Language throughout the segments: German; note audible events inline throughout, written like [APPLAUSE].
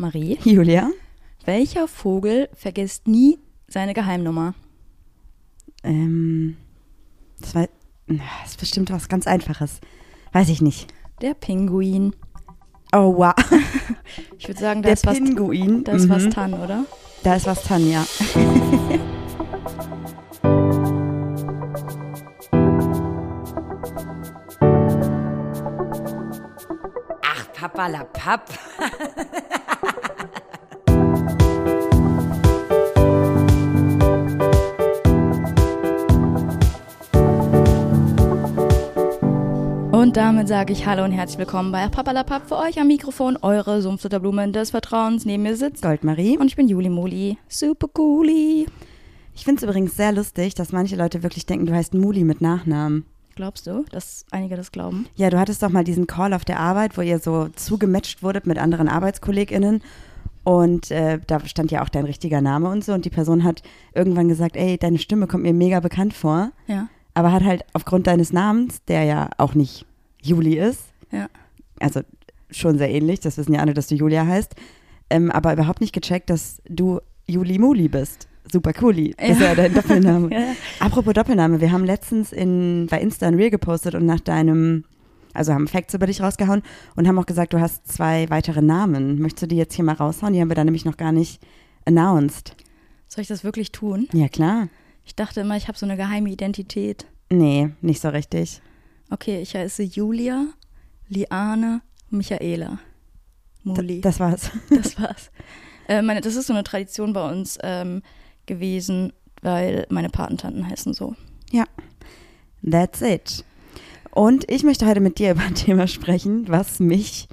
Marie, Julia? welcher Vogel vergisst nie seine Geheimnummer? Ähm, das war. Das ist bestimmt was ganz Einfaches. Weiß ich nicht. Der Pinguin. Oh, wow. [LAUGHS] Ich würde sagen, da Der ist was, Pinguin. da ist was Mhm. dran, oder? Da ist was dran, ja. Ach, Papalapap. [LAUGHS] Und damit sage ich Hallo und herzlich willkommen bei Papalapap für euch am Mikrofon, eure Sumpfdotterblumen des Vertrauens. Neben mir sitzt Goldmarie. und ich bin Juli Moli. Super cooli. Ich finde es übrigens sehr lustig, dass manche Leute wirklich denken, du heißt Muli mit Nachnamen. Glaubst du, dass einige das glauben? Ja, du hattest doch mal diesen Call auf der Arbeit, wo ihr so zugematcht wurdet mit anderen ArbeitskollegInnen. Und äh, da stand ja auch dein richtiger Name und so. Und die Person hat irgendwann gesagt, ey, deine Stimme kommt mir mega bekannt vor. Ja. Aber hat halt aufgrund deines Namens, der ja auch nicht Juli ist, Ja. also schon sehr ähnlich, das wissen ja alle, dass du Julia heißt, ähm, aber überhaupt nicht gecheckt, dass du Juli Muli bist. Super cooli. Das ist Ja. ja dein Doppelname. [LAUGHS] Ja. Apropos Doppelname, wir haben letztens in, bei Insta ein Reel gepostet und nach deinem, also haben Facts über dich rausgehauen und haben auch gesagt, du hast zwei weitere Namen. Möchtest du die jetzt hier mal raushauen? Die haben wir da nämlich noch gar nicht announced. Soll ich das wirklich tun? Ja, klar. Ich dachte immer, ich habe so eine geheime Identität. Nee, nicht so richtig. Okay, ich heiße Julia, Liane, Michaela. Muli. das war's. [LAUGHS] Das war's. Äh, meine, das ist so eine Tradition bei uns ähm, gewesen, weil meine Patentanten heißen so. That's it. Und ich möchte heute mit dir über ein [LAUGHS] Thema sprechen, was mich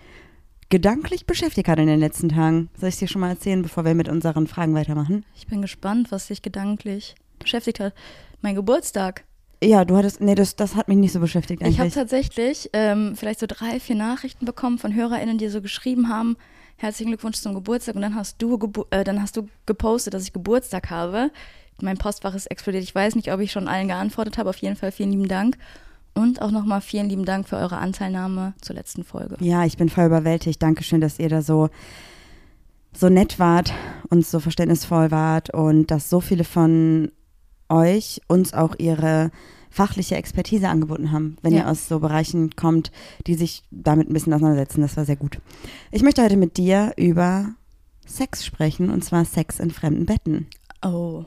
gedanklich beschäftigt hat in den letzten Tagen. Soll ich es dir schon mal erzählen, bevor wir mit unseren Fragen weitermachen? Ich bin gespannt, was dich gedanklich beschäftigt hat. Mein Geburtstag. Ja, du hattest, nee, das, das hat mich nicht so beschäftigt Ich habe eigentlich. tatsächlich ähm, vielleicht so drei, vier Nachrichten bekommen von HörerInnen, die so geschrieben haben, herzlichen Glückwunsch zum Geburtstag und dann hast du, äh, dann hast du gepostet, dass ich Geburtstag habe. Mein Postfach ist explodiert. Ich weiß nicht, ob ich schon allen geantwortet habe. Auf jeden Fall vielen lieben Dank. Und auch nochmal vielen lieben Dank für eure Anteilnahme zur letzten Folge. Ja, ich bin voll überwältigt. Dankeschön, dass ihr da so, so nett wart und so verständnisvoll wart und dass so viele von euch uns auch ihre fachliche Expertise angeboten haben, wenn Ja. ihr aus so Bereichen kommt, die sich damit ein bisschen auseinandersetzen. Das war sehr gut. Ich möchte heute mit dir über Sex sprechen und zwar Sex in fremden Betten. Oh,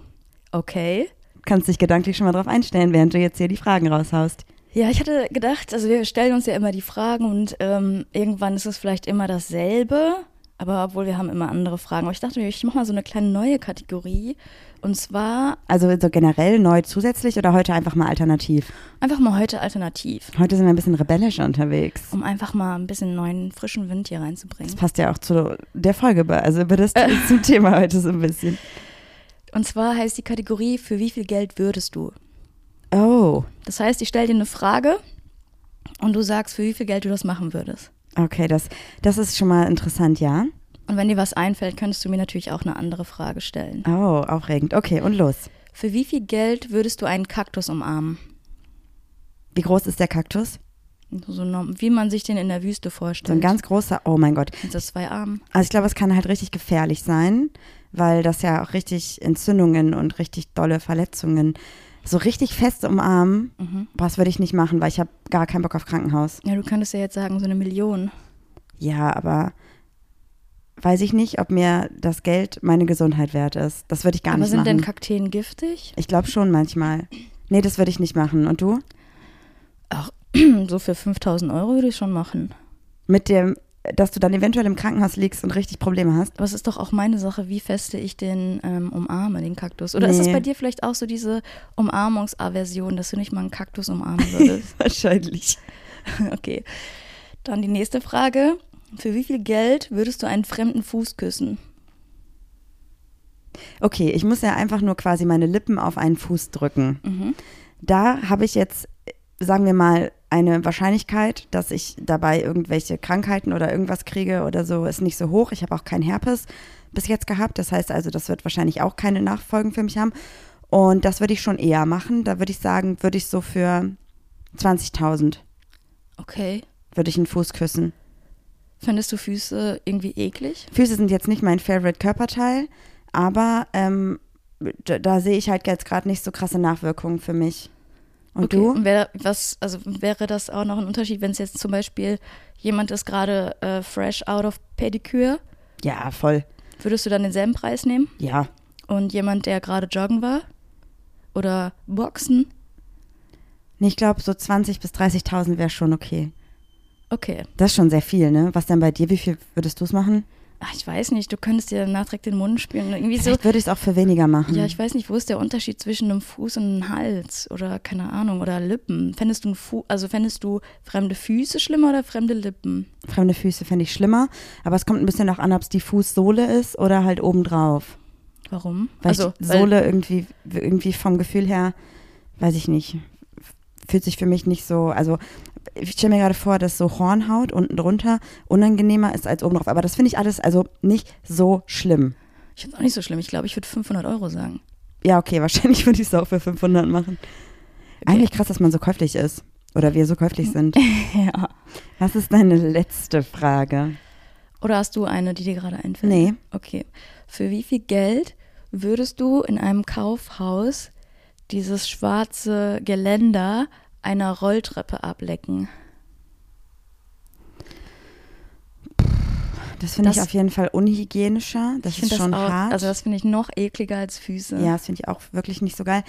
okay. Kannst dich gedanklich schon mal drauf einstellen, während du jetzt hier die Fragen raushaust. Ja, ich hatte gedacht, also wir stellen uns ja immer die Fragen und ähm, irgendwann ist es vielleicht immer dasselbe, aber obwohl wir haben immer andere Fragen. Aber ich dachte mir, ich mache mal so eine kleine neue Kategorie und zwar Also so generell neu zusätzlich oder heute einfach mal alternativ? einfach mal heute alternativ, Heute sind wir ein bisschen rebellisch unterwegs. um einfach mal ein bisschen neuen frischen Wind hier Das reinzubringen. passt ja auch zu der Folge, also über das Äh. [LAUGHS] zum Thema heute so ein bisschen. Und zwar heißt die Kategorie, für wie viel Geld würdest du? Oh, Das heißt, ich stelle dir eine Frage und du sagst, für wie viel Geld du das machen würdest. okay, das, das ist schon mal interessant, ja. Und wenn dir was einfällt, könntest du mir natürlich auch eine andere Frage stellen. Oh, aufregend. Okay, und los. Für wie viel Geld würdest du einen Kaktus umarmen? Wie groß ist der Kaktus? So wie man sich den in der Wüste So vorstellt. ein ganz großer, oh mein Gott. Mit so zwei Armen. Also ich glaube, es kann halt richtig gefährlich sein, weil das ja auch richtig Entzündungen und richtig dolle Verletzungen so richtig fest umarmen. Mhm. Das würde ich nicht machen, weil ich habe gar keinen Bock auf Krankenhaus. Ja, du könntest ja jetzt sagen, so eine Million. Ja, aber weiß ich nicht, ob mir das Geld meine Gesundheit wert ist. Das würde ich gar Aber nicht sind denn machen. Kakteen giftig? Ich glaube schon manchmal. Nee, das würde ich nicht machen. Und du? [CLEARS THROAT] so für 5000 Euro würde ich schon machen. Mit dem, dass du dann eventuell im Krankenhaus liegst und richtig Probleme hast? Aber es ist doch auch meine Sache, wie feste ich den ähm, umarme, den Kaktus. Oder ist es Nee. bei dir vielleicht auch so diese Umarmungsaversion, dass du nicht mal einen Kaktus umarmen würdest? [LAUGHS] Wahrscheinlich. [LAUGHS] okay. Dann die nächste Frage. Für wie viel Geld würdest du einen fremden Fuß küssen? Okay, ich muss ja einfach nur quasi meine Lippen auf einen Fuß drücken. Mhm. Da habe ich jetzt, sagen wir mal, eine Wahrscheinlichkeit, dass ich dabei irgendwelche Krankheiten oder irgendwas kriege oder so, ist nicht so hoch. Ich habe auch keinen Herpes bis jetzt gehabt. Das heißt also, das wird wahrscheinlich auch keine Nachfolgen für mich haben. Und das würde ich schon eher machen. Da würde ich sagen, würde ich so für 20.000 Okay. würde ich einen Fuß küssen. Findest du Füße irgendwie eklig? Füße sind jetzt nicht mein Favorite Körperteil, aber ähm, da, da sehe ich halt jetzt gerade nicht so krasse Nachwirkungen für mich. Und okay. du? Und wär, was, also wäre das auch noch ein Unterschied, wenn es jetzt zum Beispiel jemand ist gerade äh, fresh out of Pediküre? Ja, voll. Würdest du dann denselben Preis nehmen? Ja. Und jemand, der gerade joggen war? Oder boxen? Ich glaube, so 20.000 bis 30.000 wäre schon okay. Okay. Das ist schon sehr viel, ne? Was denn bei dir? Wie viel würdest du es machen? Ach, ich weiß nicht, du könntest dir danach direkt den Mund spülen. Irgendwie so. Vielleicht würde ich es auch für weniger machen. Ja, ich weiß nicht, wo ist der Unterschied zwischen einem Fuß und einem Hals oder keine Ahnung oder Lippen? Fändest du also fändest du fremde Füße schlimmer oder fremde Lippen? Fremde Füße fände ich schlimmer, aber es kommt ein bisschen auch an, ob es die Fußsohle ist oder halt obendrauf. Warum? Weil also ich Sohle irgendwie, irgendwie vom Gefühl her, weiß ich nicht, fühlt sich für mich nicht so, also ich stelle mir gerade vor, dass so Hornhaut unten drunter unangenehmer ist als oben drauf. Aber das finde ich alles also nicht so schlimm. Ich finde es auch nicht so schlimm. Ich glaube, ich würde 500 Euro sagen. Ja, okay, [LAUGHS] wahrscheinlich würde ich es auch für 500 machen. Okay. Eigentlich krass, dass man so käuflich ist. Oder wir so käuflich [LAUGHS] sind. ja. Was ist deine letzte Frage? Oder hast du eine, die dir gerade einfällt? Nee. Okay. Für wie viel Geld würdest du in einem Kaufhaus dieses schwarze Geländer einer Rolltreppe ablecken? Das finde ich auf jeden Fall unhygienischer. Das ist schon das auch, hart. also das finde ich noch ekliger als Füße. ja, das finde ich auch wirklich nicht so geil.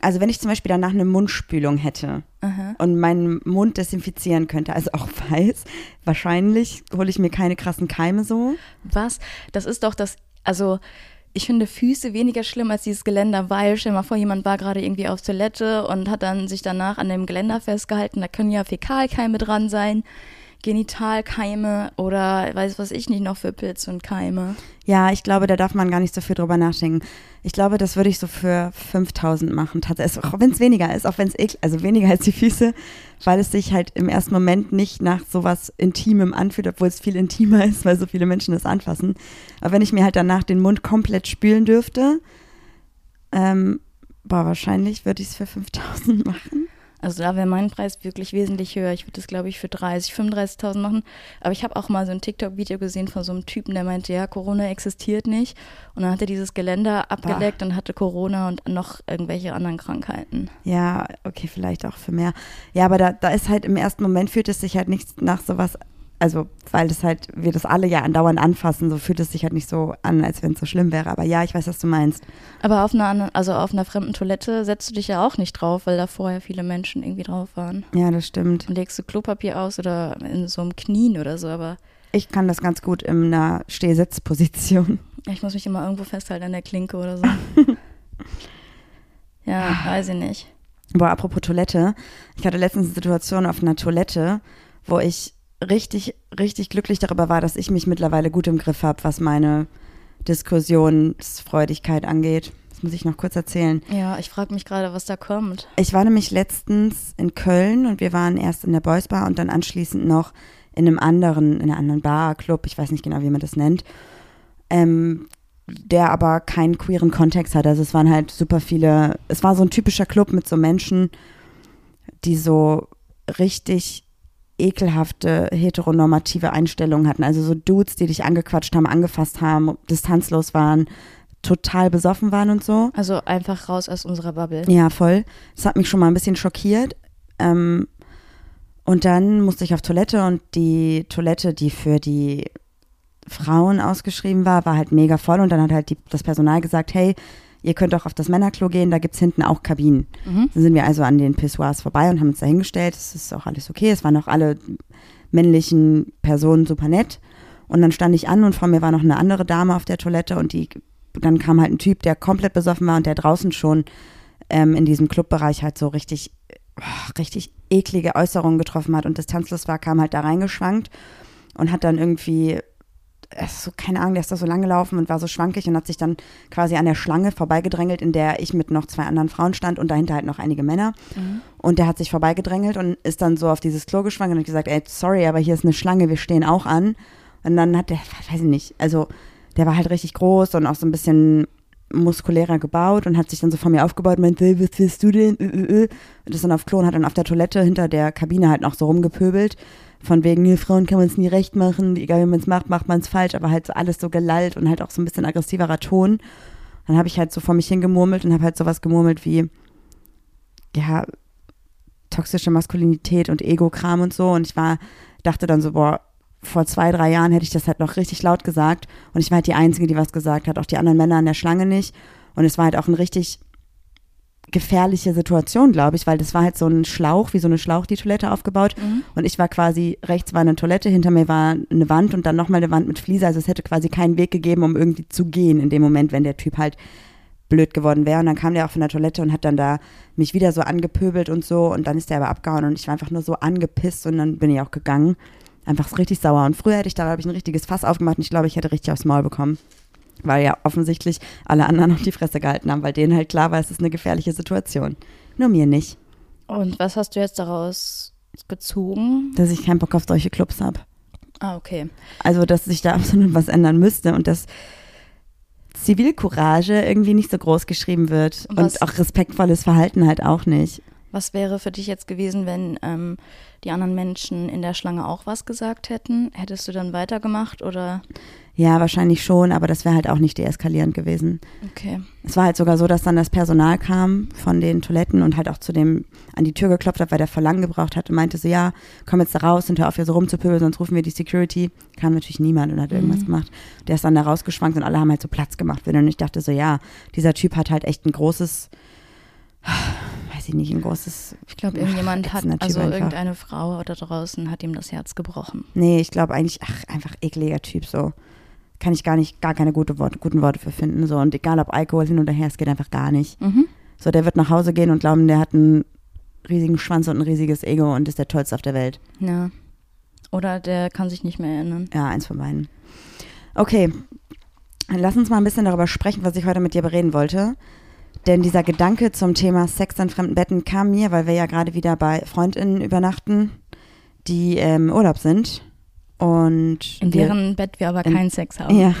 Also wenn ich zum Beispiel danach eine Mundspülung hätte Aha. und meinen Mund desinfizieren könnte, also auch weiß, wahrscheinlich hole ich mir keine krassen Keime so. Was? Das ist doch das, also ich finde Füße weniger schlimm als dieses Geländer, weil stell mal vor, jemand war gerade irgendwie auf Toilette und hat dann sich danach an dem Geländer festgehalten. Da können ja Fäkalkeime dran sein, Genitalkeime oder weiß was ich nicht noch für Pilze und Keime. Ja, ich glaube, da darf man gar nicht so viel drüber nachdenken. Ich glaube, das würde ich so für 5000 machen, tatsächlich. Auch wenn es weniger ist, auch wenn es also weniger als die Füße, weil es sich halt im ersten Moment nicht nach sowas Intimem anfühlt, obwohl es viel intimer ist, weil so viele Menschen das anfassen. Aber wenn ich mir halt danach den Mund komplett spülen dürfte, ähm, boah, wahrscheinlich würde ich es für 5000 [LAUGHS] machen. Also da wäre mein Preis wirklich wesentlich höher. Ich würde das, glaube ich, für 30, 35.000 machen. Aber ich habe auch mal so ein TikTok-Video gesehen von so einem Typen, der meinte, ja, Corona existiert nicht. Und dann hat er dieses Geländer abgeleckt und hatte Corona und noch irgendwelche anderen Krankheiten. Ja, okay, vielleicht auch für mehr. Ja, aber da, da ist halt im ersten Moment fühlt es sich halt nicht nach sowas, also weil es halt, wir das alle ja andauernd anfassen, so fühlt es sich halt nicht so an, als wenn es so schlimm wäre. Aber ja, ich weiß, was du meinst. Aber auf einer also auf einer fremden Toilette setzt du dich ja auch nicht drauf, weil da vorher viele Menschen irgendwie drauf waren. Ja, das stimmt. Dann legst du Klopapier aus oder in so einem Knien oder so, aber Ich kann das ganz gut in einer Stehsitzposition. ich muss mich immer irgendwo festhalten an der Klinke oder so. [LAUGHS] ja, weiß ich nicht. Boah, apropos Toilette. Ich hatte letztens eine Situation auf einer Toilette, wo ich richtig, richtig glücklich darüber war, dass ich mich mittlerweile gut im Griff habe, was meine Diskussionsfreudigkeit angeht. Das muss ich noch kurz erzählen. Ja, ich frage mich gerade, was da kommt. Ich war nämlich letztens in Köln und wir waren erst in der Boys Bar und dann anschließend noch in einem anderen, in einer anderen Bar, Club, ich weiß nicht genau, wie man das nennt, ähm, der aber keinen queeren Kontext hat. Also es waren halt super viele, es war so ein typischer Club mit so Menschen, die so richtig ekelhafte heteronormative Einstellungen hatten. Also so Dudes, die dich angequatscht haben, angefasst haben, distanzlos waren, total besoffen waren und so. Also einfach raus aus unserer Bubble. Ja, voll. Das hat mich schon mal ein bisschen schockiert. Ähm, und dann musste ich auf Toilette und die Toilette, die für die Frauen ausgeschrieben war, war halt mega voll. Und dann hat halt die, das Personal gesagt, hey, ihr könnt auch auf das Männerklo gehen, da gibt's hinten auch Kabinen. Mhm. Dann sind wir also an den Pissoirs vorbei und haben uns da hingestellt. Es ist auch alles okay. Es waren auch alle männlichen Personen super nett. Und dann stand ich an und vor mir war noch eine andere Dame auf der Toilette und die, dann kam halt ein Typ, der komplett besoffen war und der draußen schon ähm, in diesem Clubbereich halt so richtig, oh, richtig eklige Äußerungen getroffen hat und distanzlos war, kam halt da reingeschwankt und hat dann irgendwie, so, keine Ahnung, der ist da so lang gelaufen und war so schwankig und hat sich dann quasi an der Schlange vorbeigedrängelt, in der ich mit noch zwei anderen Frauen stand und dahinter halt noch einige Männer. Mhm. Und der hat sich vorbeigedrängelt und ist dann so auf dieses Klo geschwankt und hat gesagt, ey, sorry, aber hier ist eine Schlange, wir stehen auch an. Und dann hat der, weiß ich nicht, also der war halt richtig groß und auch so ein bisschen muskulärer gebaut und hat sich dann so vor mir aufgebaut und meinte, "Hey, was willst du denn? Äh, äh, äh." Und ist dann auf Klo und hat dann auf der Toilette hinter der Kabine halt noch so rumgepöbelt, von wegen, Frauen kann man es nie recht machen, egal wie man es macht, macht man es falsch, aber halt so alles so gelallt und halt auch so ein bisschen aggressiverer Ton. Dann habe ich halt so vor mich hingemurmelt und habe halt sowas gemurmelt wie, ja, toxische Maskulinität und Ego-Kram und so. Und ich war, dachte dann so, boah, vor zwei, drei Jahren hätte ich das halt noch richtig laut gesagt. Und ich war halt die Einzige, die was gesagt hat, auch die anderen Männer an der Schlange nicht. Und es war halt auch ein richtig gefährliche Situation, glaube ich, weil das war halt so ein Schlauch, wie so eine Schlauch, die Toilette aufgebaut. Mhm. Und ich war quasi, rechts war eine Toilette, hinter mir war eine Wand und dann nochmal eine Wand mit Fliese. Also es hätte quasi keinen Weg gegeben, um irgendwie zu gehen in dem Moment, wenn der Typ halt blöd geworden wäre. Und dann kam der auch von der Toilette und hat dann da mich wieder so angepöbelt und so. Und dann ist der aber abgehauen und ich war einfach nur so angepisst und dann bin ich auch gegangen. Einfach richtig sauer. Und früher hätte ich da, glaube ich, ein richtiges Fass aufgemacht und ich glaube, ich hätte richtig aufs Maul bekommen. Weil ja offensichtlich alle anderen auf die Fresse gehalten haben, weil denen halt klar war, es ist eine gefährliche Situation. Nur mir nicht, Und was hast du jetzt daraus gezogen? dass ich keinen Bock auf solche Clubs habe. Ah, okay. Also, dass sich da absolut was ändern müsste und dass Zivilcourage irgendwie nicht so groß geschrieben wird Und und auch respektvolles Verhalten halt auch nicht. Was wäre für dich jetzt gewesen, wenn ähm, die anderen Menschen in der Schlange auch was gesagt hätten? Hättest du dann weitergemacht oder? Ja, wahrscheinlich schon, aber das wäre halt auch nicht deeskalierend gewesen. Okay. Es war halt sogar so, dass dann das Personal kam von den Toiletten und halt auch zu dem an die Tür geklopft hat, weil der Verlangen gebraucht hat und meinte so, ja, komm jetzt da raus und hör auf hier so rumzupöbeln, sonst rufen wir die Security. Kam natürlich niemand und hat irgendwas gemacht. Der ist dann da rausgeschwankt und alle haben halt so Platz gemacht. Und ich dachte so, ja, dieser Typ hat halt echt ein großes, weiß ich nicht, ein großes, Ich glaube, irgendjemand hat, ätzender Typ also einfach. irgendeine Frau da draußen hat ihm das Herz gebrochen. nee, ich glaube eigentlich, ach, einfach ekliger Typ so. Kann ich gar nicht, gar keine gute Worte, guten Worte für finden. So. Und egal ob Alkohol hin oder her, es geht einfach gar nicht. Mhm. So, der wird nach Hause gehen und glauben, der hat einen riesigen Schwanz und ein riesiges Ego und ist der tollste auf der Welt. Ja. Oder der kann sich nicht mehr erinnern. Ja, eins von beiden. Okay, dann lass uns mal ein bisschen darüber sprechen, was ich heute mit dir bereden wollte. Denn dieser Gedanke zum Thema Sex in fremden Betten kam mir, weil wir ja gerade wieder bei FreundInnen übernachten, die im Urlaub sind. Und In wir- deren Bett wir aber in- keinen Sex haben. Ja,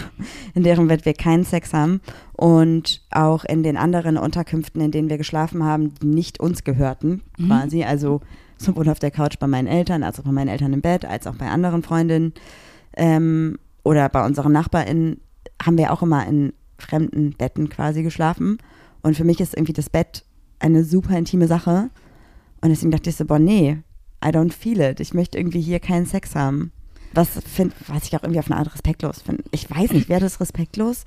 in deren Bett wir keinen Sex haben und auch in den anderen Unterkünften, in denen wir geschlafen haben, die nicht uns gehörten, Mhm. quasi. Also sowohl auf der Couch bei meinen Eltern, als auch bei meinen Eltern im Bett, als auch bei anderen Freundinnen ähm, oder bei unseren NachbarInnen, haben wir auch immer in fremden Betten quasi geschlafen. Und für mich ist irgendwie das Bett eine super intime Sache. Und deswegen dachte ich so, boah, nee, I don't feel it. Ich möchte irgendwie hier keinen Sex haben. Was, find, was ich auch irgendwie auf eine Art respektlos finde. Ich weiß nicht, wäre das respektlos?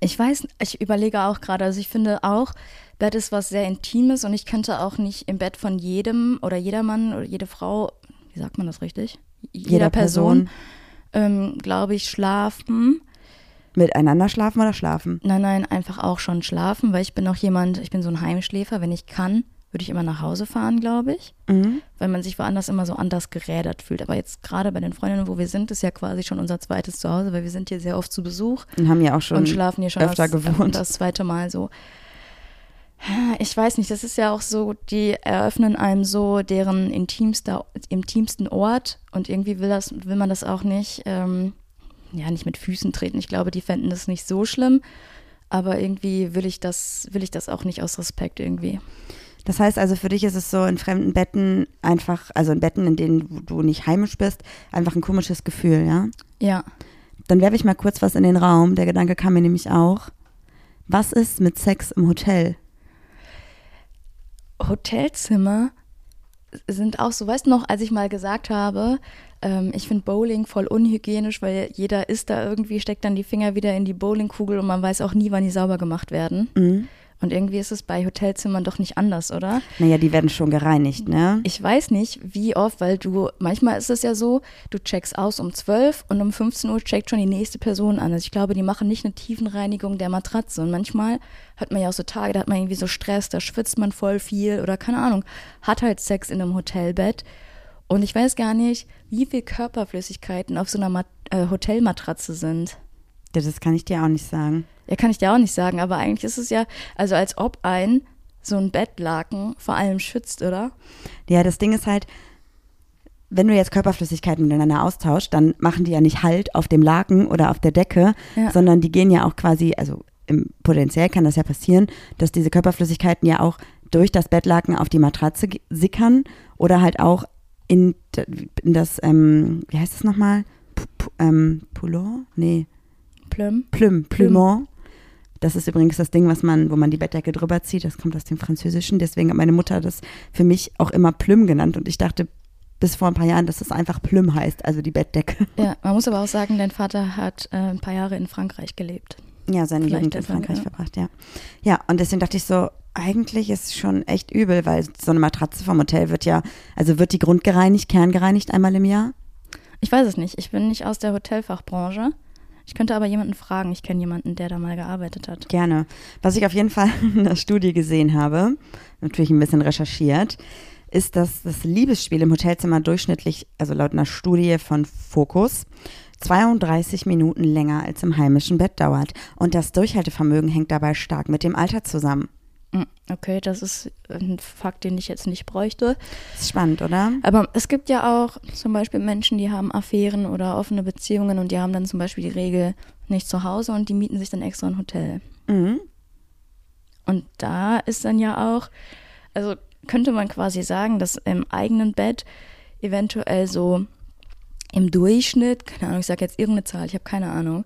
Ich weiß, ich überlege auch gerade, also ich finde auch, Bett ist was sehr Intimes und ich könnte auch nicht im Bett von jedem oder jeder Mann oder jede Frau, wie sagt man das richtig? Jeder, Person, ähm, glaube ich, schlafen. Miteinander schlafen oder schlafen? Nein, nein, einfach auch schon schlafen, weil ich bin auch jemand, ich bin so ein Heimschläfer. Wenn ich kann, würde ich immer nach Hause fahren, glaube ich, Mhm. weil man sich woanders immer so anders gerädert fühlt. Aber jetzt gerade bei den Freundinnen, wo wir sind, ist ja quasi schon unser zweites Zuhause, weil wir sind hier sehr oft zu Besuch Und haben ja auch schon und schlafen hier schon öfter das, gewohnt. das zweite Mal so. Ich weiß nicht, das ist ja auch so, die eröffnen einem so deren intimster, intimsten Ort und irgendwie will das, will man das auch nicht, ähm, ja, nicht mit Füßen treten. Ich glaube, die fänden das nicht so schlimm, aber irgendwie will ich das, will ich das auch nicht aus Respekt irgendwie. Das heißt also, für dich ist es so in fremden Betten einfach, also in Betten, in denen du nicht heimisch bist, einfach ein komisches Gefühl, ja? Ja. Dann werfe ich mal kurz was in den Raum. Der Gedanke kam mir nämlich auch. Was ist mit Sex im Hotel? Hotelzimmer sind auch so, weißt du noch, als ich mal gesagt habe, ähm, ich finde Bowling voll unhygienisch, weil jeder isst da irgendwie, steckt dann die Finger wieder in die Bowlingkugel und man weiß auch nie, wann die sauber gemacht werden. Mhm. Und irgendwie ist es bei Hotelzimmern doch nicht anders, oder? Naja, die werden schon gereinigt, ne? Ich weiß nicht, wie oft, weil du, manchmal ist es ja so, du checkst aus um 12 und um 15 Uhr checkt schon die nächste Person an. Also ich glaube, die machen nicht eine Tiefenreinigung der Matratze. Und manchmal hat man ja auch so Tage, da hat man irgendwie so Stress, da schwitzt man voll viel oder keine Ahnung, hat halt Sex in einem Hotelbett. Und ich weiß gar nicht, wie viel Körperflüssigkeiten auf so einer Mat äh, Hotelmatratze sind. Ja, das kann ich dir auch nicht sagen. Ja, kann ich dir auch nicht sagen, aber eigentlich ist es ja, also als ob ein so ein Bettlaken vor allem schützt, oder? Ja, das Ding ist halt, wenn du jetzt Körperflüssigkeiten miteinander austauscht, dann machen die ja nicht Halt auf dem Laken oder auf der Decke, Ja. sondern die gehen ja auch quasi, also im, potenziell kann das ja passieren, dass diese Körperflüssigkeiten ja auch durch das Bettlaken auf die Matratze sickern oder halt auch in, in das, ähm, wie heißt es nochmal? Ähm, Poulon? Nee, Plum. Plüm, Plumont. Das ist übrigens das Ding, was man, wo man die Bettdecke drüber zieht. Das kommt aus dem Französischen. Deswegen hat meine Mutter das für mich auch immer Plüm genannt. Und ich dachte bis vor ein paar Jahren, dass es einfach Plüm heißt, also die Bettdecke. Ja, man muss aber auch sagen, dein Vater hat äh, ein paar Jahre in Frankreich gelebt. Ja, seine Vielleicht Jugend in Frankreich ja. verbracht, ja. Ja, und deswegen dachte ich so, eigentlich ist es schon echt übel, weil so eine Matratze vom Hotel wird ja, also wird die grundgereinigt, kerngereinigt einmal im Jahr? Ich weiß es nicht. Ich bin nicht aus der Hotelfachbranche. Ich könnte aber jemanden fragen. Ich kenne jemanden, der da mal gearbeitet hat. Gerne. Was ich auf jeden Fall [LAUGHS] in der Studie gesehen habe, natürlich ein bisschen recherchiert, ist, dass das Liebesspiel im Hotelzimmer durchschnittlich, also laut einer Studie von Focus, 32 Minuten länger als im heimischen Bett dauert. Und das Durchhaltevermögen hängt dabei stark mit dem Alter zusammen. Mm, Okay, das ist ein Fakt, den ich jetzt nicht bräuchte. Ist spannend, oder? Aber es gibt ja auch zum Beispiel Menschen, die haben Affären oder offene Beziehungen und die haben dann zum Beispiel die Regel nicht zu Hause und die mieten sich dann extra ein Hotel. Mhm. Und da ist dann ja auch, also könnte man quasi sagen, dass im eigenen Bett eventuell so im Durchschnitt, keine Ahnung, ich sage jetzt irgendeine Zahl, ich habe keine Ahnung,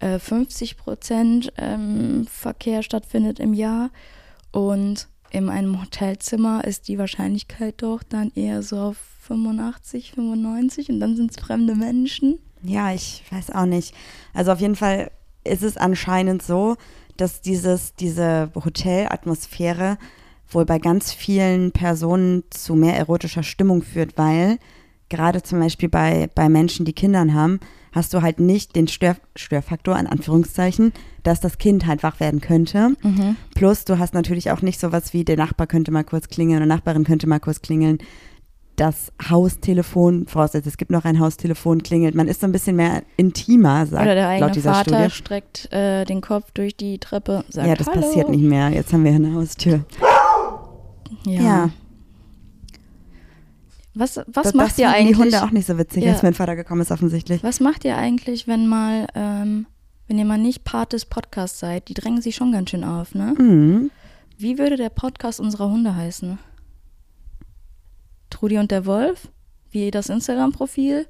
äh, 50 Prozent ähm, Verkehr stattfindet im Jahr und in einem Hotelzimmer ist die Wahrscheinlichkeit doch dann eher so auf 85, 95 und dann sind es fremde Menschen. Ja, ich weiß auch nicht. Also auf jeden Fall ist es anscheinend so, dass dieses, diese Hotelatmosphäre wohl bei ganz vielen Personen zu mehr erotischer Stimmung führt, weil gerade zum Beispiel bei, bei Menschen, die Kindern haben, hast du halt nicht den Stör, Störfaktor, in Anführungszeichen, dass das Kind halt wach werden könnte. Plus du hast natürlich auch nicht sowas wie, der Nachbar könnte mal kurz klingeln oder Nachbarin könnte mal kurz klingeln. Das Haustelefon, voraussetzt, es gibt noch ein Haustelefon, klingelt. Man ist so ein bisschen mehr intimer, sagt Oder der eigene Vater Studie. streckt äh, den Kopf durch die Treppe, sagt Ja, das Hallo. passiert nicht mehr. Jetzt haben wir eine Haustür. Ja. Ja. Was, was das, macht das ihr eigentlich? die Hunde auch nicht so witzig, Ja. als mein Vater gekommen ist, offensichtlich. Was macht ihr eigentlich, wenn mal, ähm, wenn ihr mal nicht Part des Podcasts seid? Die drängen sich schon ganz schön auf, ne? Mhm. Wie würde der Podcast unserer Hunde heißen? Trudi und der Wolf? Wie das Instagram-Profil?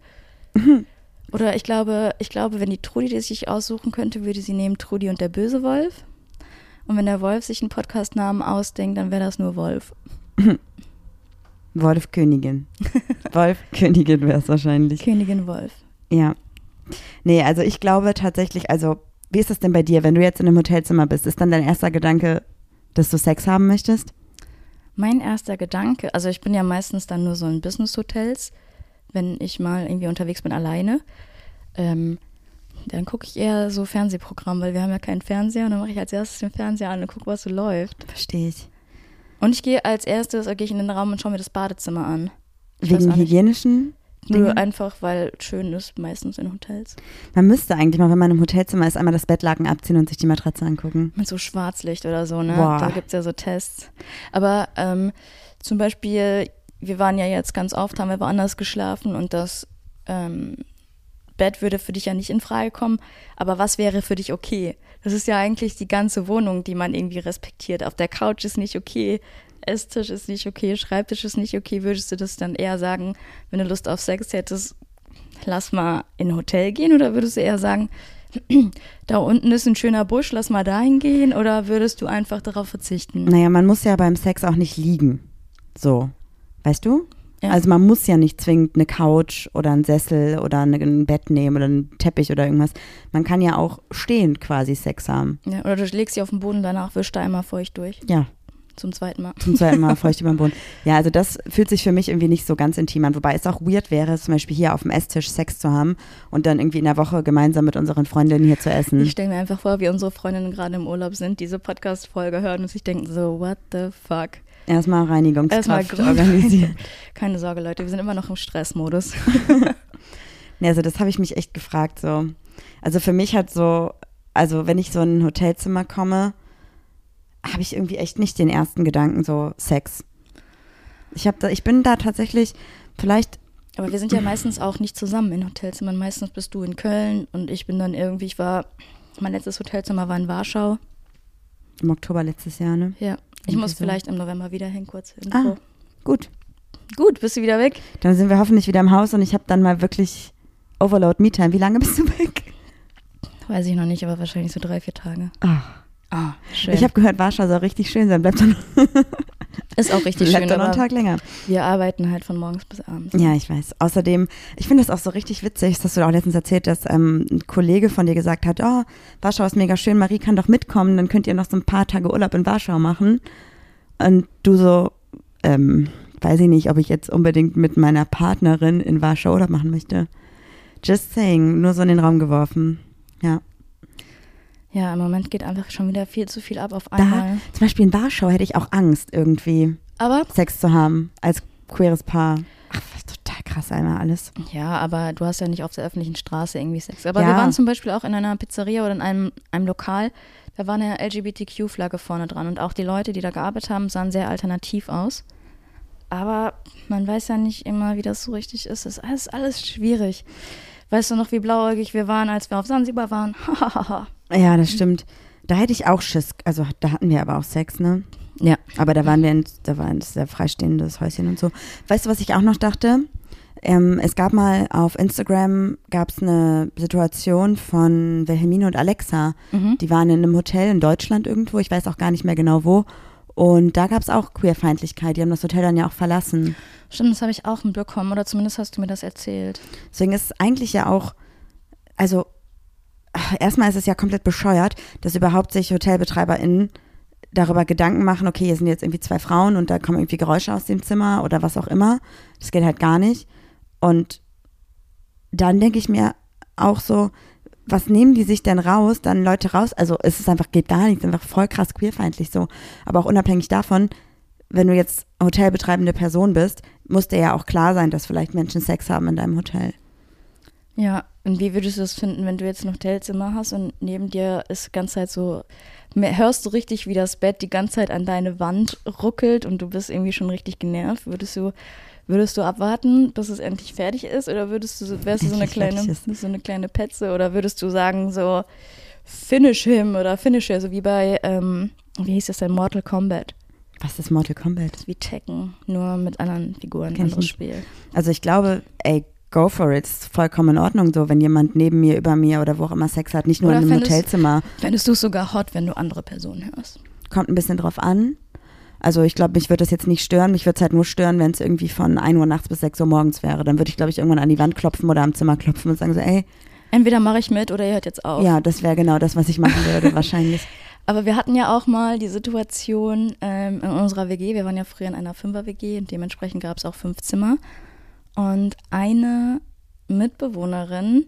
[LAUGHS] Oder ich glaube, ich glaube, wenn die Trudi die sich aussuchen könnte, würde sie nehmen Trudi und der böse Wolf. Und wenn der Wolf sich einen Podcast-Namen ausdenkt, dann wäre das nur Wolf. [LAUGHS] Wolf Königin. [LAUGHS] Wolf Königin wäre es wahrscheinlich. Königin Wolf. Ja. Nee, also ich glaube tatsächlich, also wie ist das denn bei dir, wenn du jetzt in einem Hotelzimmer bist? Ist dann dein erster Gedanke, dass du Sex haben möchtest? Mein erster Gedanke, also ich bin ja meistens dann nur so in Business-Hotels, wenn ich mal irgendwie unterwegs bin alleine. Ähm, dann gucke ich eher so Fernsehprogramm, weil wir haben ja keinen Fernseher und dann mache ich als erstes den Fernseher an und gucke, was so läuft. Verstehe ich. Und ich gehe als erstes, äh, gehe ich in den Raum und schaue mir das Badezimmer an. Ich Wegen hygienischen Nur einfach, weil schön ist, meistens in Hotels. Man müsste eigentlich mal, wenn man im Hotelzimmer ist, einmal das Bettlaken abziehen und sich die Matratze angucken. Mit so Schwarzlicht oder so, ne? Boah. Da gibt es ja so Tests. Aber ähm, zum Beispiel, wir waren ja jetzt ganz oft, haben wir woanders geschlafen und das ähm, Bett würde für dich ja nicht in Frage kommen. Aber was wäre für dich okay? Das ist ja eigentlich die ganze Wohnung, die man irgendwie respektiert. Auf der Couch ist nicht okay, Esstisch ist nicht okay, Schreibtisch ist nicht okay. Würdest du das dann eher sagen, wenn du Lust auf Sex hättest, lass mal in ein Hotel gehen? Oder würdest du eher sagen, [CLEARS THROAT] da unten ist ein schöner Busch, lass mal dahin gehen? Oder würdest du einfach darauf verzichten? Naja, man muss ja beim Sex auch nicht liegen. So. Weißt du? Ja. Also man muss ja nicht zwingend eine Couch oder einen Sessel oder ein Bett nehmen oder einen Teppich oder irgendwas. Man kann ja auch stehend quasi Sex haben. Ja, oder du legst sie auf den Boden, danach wischst du einmal feucht durch. Ja, Zum zweiten Mal. zum zweiten Mal [LAUGHS] feucht über den Boden. Ja, also das fühlt sich für mich irgendwie nicht so ganz intim an. Wobei es auch weird wäre, zum Beispiel hier auf dem Esstisch Sex zu haben und dann irgendwie in der Woche gemeinsam mit unseren Freundinnen hier zu essen. Ich stelle mir einfach vor, wie unsere Freundinnen gerade im Urlaub sind, diese Podcast-Folge hören und sich denken so, what the fuck? Erstmal Reinigungskraft Erstmal organisieren. Keine Sorge, Leute, wir sind immer noch im Stressmodus. [LAUGHS] Nee, also das habe ich mich echt gefragt so. Also für mich hat so, also wenn ich so in ein Hotelzimmer komme, habe ich irgendwie echt nicht den ersten Gedanken so Sex. Ich habe da, ich bin da tatsächlich vielleicht Aber wir sind ja meistens auch nicht zusammen in Hotelzimmern. Meistens bist du in Köln und ich bin dann irgendwie, ich war, mein letztes Hotelzimmer war in Warschau. Im Oktober letztes Jahr, ne? Ja. Ich muss so. vielleicht im November wieder hin, kurz Info. Ah, gut. Gut, bist du wieder weg? Dann sind wir hoffentlich wieder im Haus und ich habe dann mal wirklich Overload Me-Time. Wie lange bist du weg? Weiß ich noch nicht, aber wahrscheinlich so drei, vier Tage. Ach, Ah, schön. ich habe gehört, Warschau soll richtig schön sein. Bleibt dann, ist auch richtig schön, dann einen Tag länger. wir arbeiten halt von morgens bis abends. Ja, ich weiß. Außerdem, ich finde es auch so richtig witzig, das hast du auch letztens erzählt, dass ähm, ein Kollege von dir gesagt hat, oh, Warschau ist mega schön, Marie kann doch mitkommen, dann könnt ihr noch so ein paar Tage Urlaub in Warschau machen. Und du so, ähm, weiß ich nicht, ob ich jetzt unbedingt mit meiner Partnerin in Warschau Urlaub machen möchte. Just saying, nur so in den Raum geworfen. Ja. Ja, im Moment geht einfach schon wieder viel zu viel ab auf Da, einmal. zum Beispiel in Warschau hätte ich auch Angst, irgendwie Aber Sex zu haben als queeres Paar. Ach, was total krass einmal alles. ja, aber du hast ja nicht auf der öffentlichen Straße irgendwie Sex. Aber Ja. wir waren zum Beispiel auch in einer Pizzeria oder in einem, einem Lokal, da war eine LGBTQ-Flagge vorne dran und auch die Leute, die da gearbeitet haben, sahen sehr alternativ aus. Aber man weiß ja nicht immer, wie das so richtig ist. Es ist alles, alles schwierig. Weißt du noch, wie blauäugig wir waren, als wir auf Sansibar waren? Hahaha. [LAUGHS] Ja, das stimmt. Da hätte ich auch Schiss. Also da hatten wir aber auch Sex, ne? ja. Aber da waren wir, in, da war ein sehr freistehendes Häuschen und so. Weißt du, was ich auch noch dachte? Ähm, es gab mal auf Instagram gab es eine Situation von Wilhelmine und Alexa. Mhm. Die waren in einem Hotel in Deutschland irgendwo. Ich weiß auch gar nicht mehr genau wo. Und da gab es auch Queerfeindlichkeit. Die haben das Hotel dann ja auch verlassen. Stimmt, das habe ich auch mitbekommen. Oder zumindest hast du mir das erzählt. Deswegen ist es eigentlich ja auch, also erstmal ist es ja komplett bescheuert, dass überhaupt sich HotelbetreiberInnen darüber Gedanken machen, okay, hier sind jetzt irgendwie zwei Frauen und da kommen irgendwie Geräusche aus dem Zimmer oder was auch immer. Das geht halt gar nicht. Und dann denke ich mir auch so, was nehmen die sich denn raus, dann Leute raus? Also es ist einfach, geht gar nichts, einfach voll krass queerfeindlich so. Aber auch unabhängig davon, wenn du jetzt hotelbetreibende Person bist, muss dir ja auch klar sein, dass vielleicht Menschen Sex haben in deinem Hotel. Ja, und wie würdest du das finden, wenn du jetzt ein Hotelzimmer hast und neben dir ist die ganze Zeit so, hörst du richtig, wie das Bett die ganze Zeit an deine Wand ruckelt und du bist irgendwie schon richtig genervt? Würdest du, würdest du abwarten, bis es endlich fertig ist oder würdest du, so- wärst du so eine kleine, so eine kleine Petze oder würdest du sagen so, finish him oder finish her, so wie bei, ähm, wie hieß das denn, Mortal Kombat? Was ist Mortal Kombat? Das ist wie Tekken, nur mit anderen Figuren, Kenn anderes. Spiel. Also ich glaube, ey, go for it. Ist vollkommen in Ordnung so, wenn jemand neben mir, über mir oder wo auch immer Sex hat, nicht nur Oder in einem fändest- Hotelzimmer. Fändest du es sogar hot, wenn du andere Personen hörst? Kommt ein bisschen drauf an. Also ich glaube, mich würde das jetzt nicht stören. Mich würde es halt nur stören, wenn es irgendwie von 1 Uhr nachts bis 6 Uhr morgens wäre. Dann würde ich, glaube ich, irgendwann an die Wand klopfen oder am Zimmer klopfen und sagen so, ey, Entweder mache ich mit oder ihr hört jetzt auf. ja, das wäre genau das, was ich machen würde [LAUGHS] wahrscheinlich. Aber wir hatten ja auch mal die Situation ähm, in unserer WG, wir waren ja früher in einer Fünfer-WG und dementsprechend gab es auch fünf Zimmer. Und eine Mitbewohnerin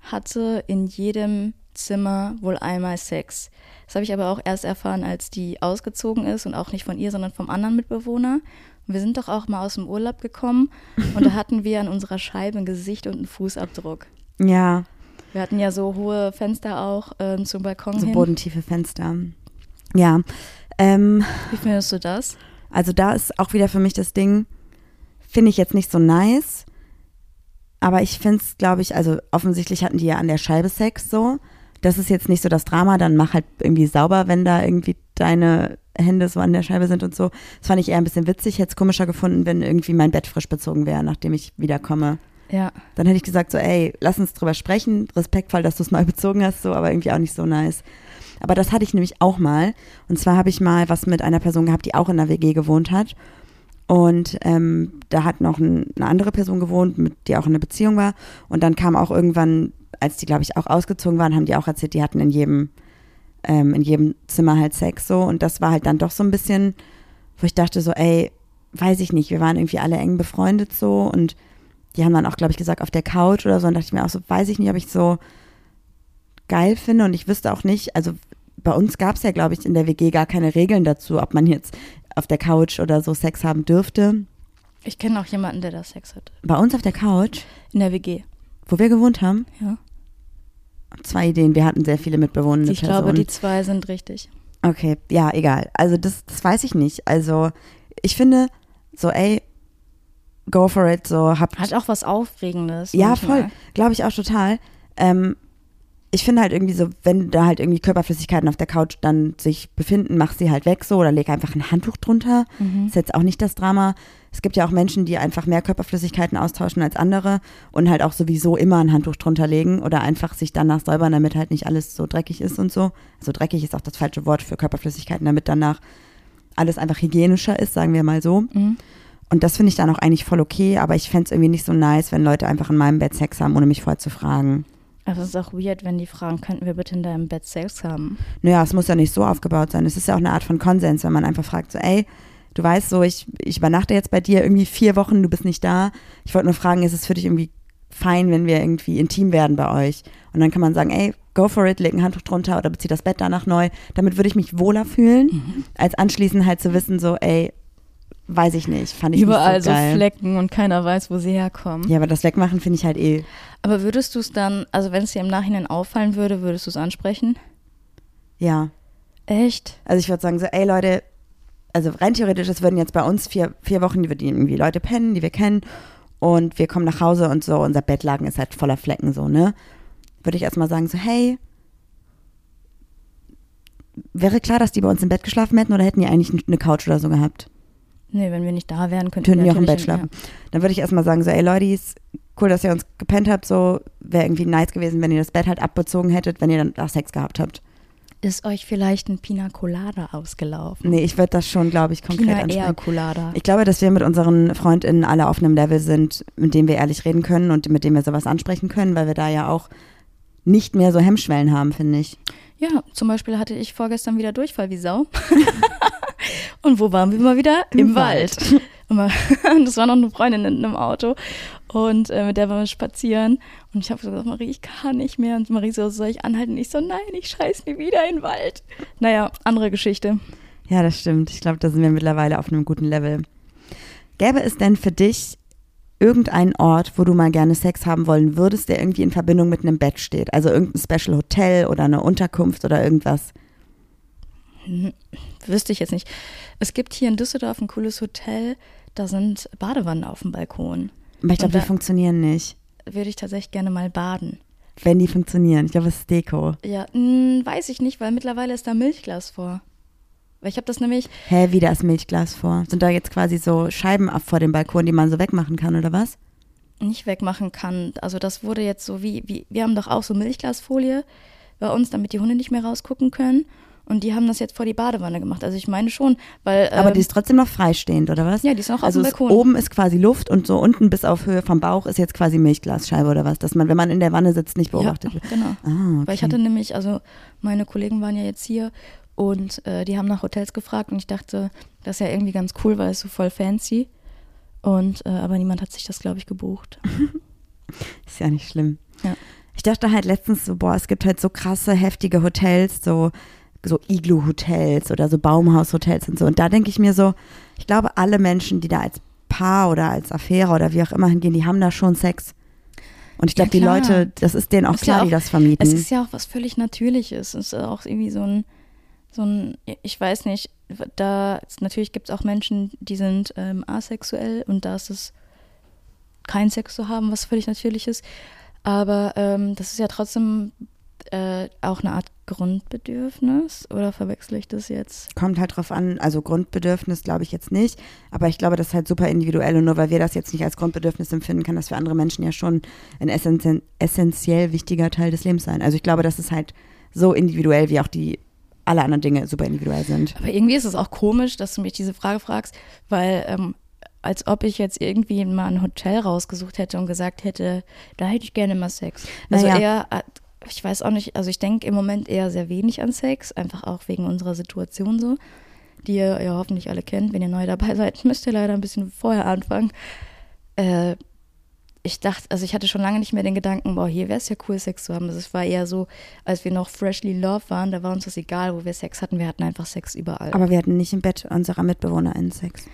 hatte in jedem Zimmer wohl einmal Sex. Das habe ich aber auch erst erfahren, als die ausgezogen ist und auch nicht von ihr, sondern vom anderen Mitbewohner. Und wir sind doch auch mal aus dem Urlaub gekommen [LAUGHS] und da hatten wir an unserer Scheibe ein Gesicht und einen Fußabdruck. Ja, Wir hatten ja so hohe Fenster auch ähm, zum Balkon so hin. bodentiefe Fenster. Ja, ähm, Wie findest du das? Also da ist auch wieder für mich das Ding, finde ich jetzt nicht so nice. Aber ich finde es, glaube ich, also offensichtlich hatten die ja an der Scheibe Sex so. Das ist jetzt nicht so das Drama, dann mach halt irgendwie sauber, wenn da irgendwie deine Hände so an der Scheibe sind und so. Das fand ich eher ein bisschen witzig. Hätte es komischer gefunden, wenn irgendwie mein Bett frisch bezogen wäre, nachdem ich wiederkomme. Ja. Dann hätte ich gesagt so, ey, lass uns drüber sprechen. Respektvoll, dass du es neu [LAUGHS] bezogen hast, so, aber irgendwie auch nicht so nice. Aber das hatte ich nämlich auch mal. Und zwar habe ich mal was mit einer Person gehabt, die auch in der WG gewohnt hat. Und ähm, da hat noch ein, eine andere Person gewohnt, mit die auch in einer Beziehung war. Und dann kam auch irgendwann, als die, glaube ich, auch ausgezogen waren, haben die auch erzählt, die hatten in jedem, ähm, in jedem Zimmer halt Sex so. Und das war halt dann doch so ein bisschen, wo ich dachte so, ey, weiß ich nicht, wir waren irgendwie alle eng befreundet so und die haben dann auch, glaube ich, gesagt, auf der Couch oder so. Und dachte ich mir auch so, weiß ich nicht, ob ich so geil finde. Und ich wüsste auch nicht, also bei uns gab es ja, glaube ich, in der WG gar keine Regeln dazu, ob man jetzt auf der Couch oder so Sex haben dürfte. Ich kenne auch jemanden, der da Sex hat. Bei uns auf der Couch, In der WG. wo wir gewohnt haben, Ja. zwei Ideen. Wir hatten sehr viele mitbewohnende Ich Personen. glaube, die zwei sind richtig. Okay, ja, egal. Also das, das weiß ich nicht. Also ich finde so, ey, go for it, so habt Hat auch was Aufregendes. Ja, manchmal. voll. Glaube ich auch total. Ähm, ich finde halt irgendwie so, wenn da halt irgendwie Körperflüssigkeiten auf der Couch dann sich befinden, mach sie halt weg so oder leg einfach ein Handtuch drunter. Ist jetzt auch nicht das Drama. Es gibt ja auch Menschen, die einfach mehr Körperflüssigkeiten austauschen als andere und halt auch sowieso immer ein Handtuch drunter legen oder einfach sich danach säubern, damit halt nicht alles so dreckig ist und so. Also dreckig ist auch das falsche Wort für Körperflüssigkeiten, damit danach alles einfach hygienischer ist, sagen wir mal so. Mhm. Und das finde ich dann auch eigentlich voll okay, aber ich fände es irgendwie nicht so nice, wenn Leute einfach in meinem Bett Sex haben, ohne mich vorher zu fragen. Aber es ist auch weird, wenn die fragen, könnten wir bitte in deinem Bett Sex haben? Naja, es muss ja nicht so aufgebaut sein. Es ist ja auch eine Art von Konsens, wenn man einfach fragt, so, ey, du weißt so, ich, ich übernachte jetzt bei dir irgendwie vier Wochen, du bist nicht da. Ich wollte nur fragen, ist es für dich irgendwie fein, wenn wir irgendwie intim werden bei euch? Und dann kann man sagen, ey, go for it, leg ein Handtuch drunter oder bezieh das Bett danach neu. Damit würde ich mich wohler fühlen, als anschließend halt zu wissen, so, ey, weiß ich nicht, fand ich Überall nicht so so geil. Flecken und keiner weiß, wo sie herkommen. ja, aber das Wegmachen finde ich halt eh, Aber würdest du es dann, also wenn es dir im Nachhinein auffallen würde, würdest du es ansprechen? ja. Echt? Also ich würde sagen so, ey Leute, also rein theoretisch, es würden jetzt bei uns vier, vier Wochen, die wir die irgendwie Leute pennen, die wir kennen und wir kommen nach Hause und so, unser Bettlaken ist halt voller Flecken so, ne? Würde ich erstmal sagen so, hey, wäre klar, dass die bei uns im Bett geschlafen hätten oder hätten die eigentlich eine Couch oder so gehabt? Nee, wenn wir nicht da wären, könnten Könnten wir auch im Bett schlafen. Dann würde ich erstmal sagen so, ey Leute, cool, dass ihr uns gepennt habt, so, wäre irgendwie nice gewesen, wenn ihr das Bett halt abbezogen hättet, wenn ihr dann auch Sex gehabt habt. Ja. Ist euch vielleicht ein Pina Colada ausgelaufen? Nee, ich würde das schon, glaube ich, konkret Pina ansprechen. Air Colada. Ich glaube, dass wir mit unseren FreundInnen alle auf einem Level sind, mit dem wir ehrlich reden können und mit dem wir sowas ansprechen können, weil wir da ja auch nicht mehr so Hemmschwellen haben, finde ich. Ja, zum Beispiel hatte ich vorgestern wieder Durchfall wie Sau. [LAUGHS] und wo waren wir mal wieder? Im, Im Wald. Und mal- [LAUGHS] das war noch eine Freundin in einem Auto. Und äh, mit der waren wir spazieren. Und ich habe so gesagt, Marie, ich kann nicht mehr. Und Marie so, soll ich anhalten? Ich so, nein, ich scheiß nie wieder in den Wald. Naja, andere Geschichte. Ja, das stimmt. Ich glaube, da sind wir mittlerweile auf einem guten Level. Gäbe es denn für dich irgendeinen Ort, wo du mal gerne Sex haben wollen würdest, der irgendwie in Verbindung mit einem Bett steht? Also irgendein Special Hotel oder eine Unterkunft oder irgendwas? Wüsste ich jetzt nicht. Es gibt hier in Düsseldorf ein cooles Hotel. Da sind Badewannen auf dem Balkon. Aber ich glaube, die funktionieren nicht. Würde ich tatsächlich gerne mal baden. Wenn die funktionieren. Ich glaube, es ist Deko. Ja, mh, weiß ich nicht, weil mittlerweile ist da Milchglas vor. Weil ich habe das nämlich, Hä, wie da ist Milchglas vor? Sind da jetzt quasi so Scheiben ab vor dem Balkon, die man so wegmachen kann, oder was? nicht wegmachen kann. Also das wurde jetzt so wie, wie wir haben doch auch so Milchglasfolie bei uns, damit die Hunde nicht mehr rausgucken können. Und die haben das jetzt vor die Badewanne gemacht. Also ich meine schon, weil. Aber ähm, die ist trotzdem noch freistehend, oder was? Ja, die ist noch auf also dem es- Balkon. oben ist quasi Luft und so unten bis auf Höhe vom Bauch ist jetzt quasi Milchglasscheibe oder was, dass man, wenn man in der Wanne sitzt, nicht beobachtet ja, wird. genau. Ah, okay. Weil ich hatte nämlich, also meine Kollegen waren ja jetzt hier und äh, die haben nach Hotels gefragt und ich dachte, das ist ja irgendwie ganz cool, weil es so voll fancy. Und äh, aber niemand hat sich das, glaube ich, gebucht. [LAUGHS] Ist ja nicht schlimm. Ja. Ich dachte halt letztens so, boah, es gibt halt so krasse, heftige Hotels, so, so Iglu-Hotels oder so Baumhaus-Hotels und so. Und da denke ich mir so, ich glaube, alle Menschen, die da als Paar oder als Affäre oder wie auch immer hingehen, die haben da schon Sex. Und ich Ja, glaube, die klar. Leute, das ist denen auch Ist ja klar, auch- die das vermieten. Es ist ja auch was völlig Natürliches. Es ist auch irgendwie so ein, so ein, ich weiß nicht, da natürlich gibt es auch Menschen, die sind ähm, asexuell und da ist es kein Sex zu haben, was völlig natürlich ist. Aber ähm, das ist ja trotzdem äh, auch eine Art Grundbedürfnis. Oder verwechsel ich das jetzt? Kommt halt drauf an, also Grundbedürfnis glaube ich jetzt nicht, aber ich glaube, das ist halt super individuell und nur weil wir das jetzt nicht als Grundbedürfnis empfinden, kann das für andere Menschen ja schon ein essen essentiell wichtiger Teil des Lebens sein. Also ich glaube, das ist halt so individuell, wie auch die alle anderen Dinge super individuell sind. Aber irgendwie ist es auch komisch, dass du mich diese Frage fragst, weil ähm, als ob ich jetzt irgendwie mal ein Hotel rausgesucht hätte und gesagt hätte, da hätte ich gerne mal Sex. Also Naja. eher, äh, ich weiß auch nicht, also ich denke im Moment eher sehr wenig an Sex, einfach auch wegen unserer Situation so, die ihr ja hoffentlich alle kennt. Wenn ihr neu dabei [LAUGHS] seid, müsst ihr leider ein bisschen vorher anfangen. Äh, ich dachte, also ich hatte schon lange nicht mehr den Gedanken, boah, hier wäre es ja cool, Sex zu haben. Also es war eher so, als wir noch freshly love waren, da war uns das egal, wo wir Sex hatten. Wir hatten einfach Sex überall. Aber wir hatten nicht im Bett unserer MitbewohnerInnen Sex.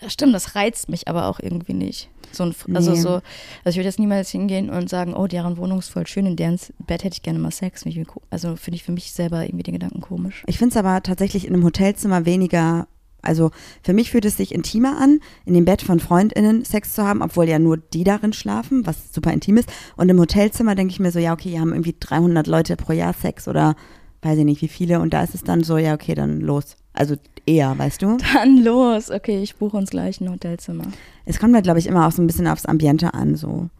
Das stimmt, das reizt mich aber auch irgendwie nicht. So ein, also Nee. so, also ich würde jetzt niemals hingehen und sagen, oh, deren Wohnung ist voll schön, in deren Bett hätte ich gerne mal Sex. Also finde ich für mich selber irgendwie den Gedanken komisch. Ich finde es aber tatsächlich in einem Hotelzimmer weniger Also für mich fühlt es sich intimer an, in dem Bett von FreundInnen Sex zu haben, obwohl ja nur die darin schlafen, was super intim ist. Und im Hotelzimmer denke ich mir so, ja, okay, hier haben irgendwie 300 Leute pro Jahr Sex oder weiß ich nicht wie viele. Und da ist es dann so, ja, okay, dann los. Also eher, weißt du? [LAUGHS] Dann los. Okay, ich buche uns gleich ein Hotelzimmer. Es kommt halt, glaube ich, immer auch so ein bisschen aufs Ambiente an, so.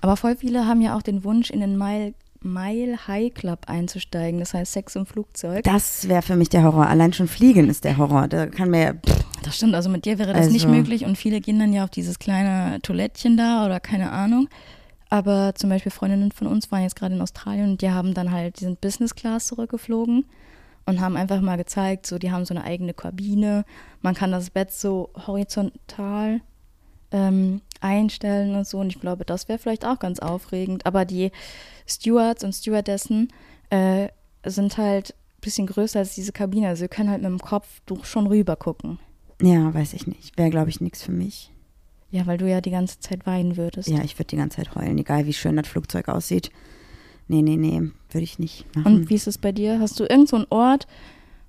Aber voll viele haben ja auch den Wunsch, in den Mile, Mile High Club einzusteigen. Das heißt Sex im Flugzeug. Das wäre für mich der Horror. Allein schon Fliegen ist der Horror. Da kann mir, pff, Das stimmt, also mit dir wäre das nicht Also- möglich und viele gehen dann ja auf dieses kleine Toilettchen da oder keine Ahnung. Aber zum Beispiel Freundinnen von uns waren jetzt gerade in Australien und die haben dann halt, die sind Business Class zurückgeflogen und haben einfach mal gezeigt, so die haben so eine eigene Kabine. Man kann das Bett so horizontal ähm, einstellen und so. Und ich glaube, das wäre vielleicht auch ganz aufregend. Aber die Stewards und Stewardessen äh, sind halt ein bisschen größer als diese Kabine. Also wir können halt mit dem Kopf schon rüber gucken. ja, weiß ich nicht. Wäre, glaube ich, nichts für mich. Ja, weil du ja die ganze Zeit weinen würdest. Ja, ich würde die ganze Zeit heulen, egal wie schön das Flugzeug aussieht. Nee, nee, nee, würde ich nicht machen. Und wie ist es bei dir? Hast du irgend so einen Ort,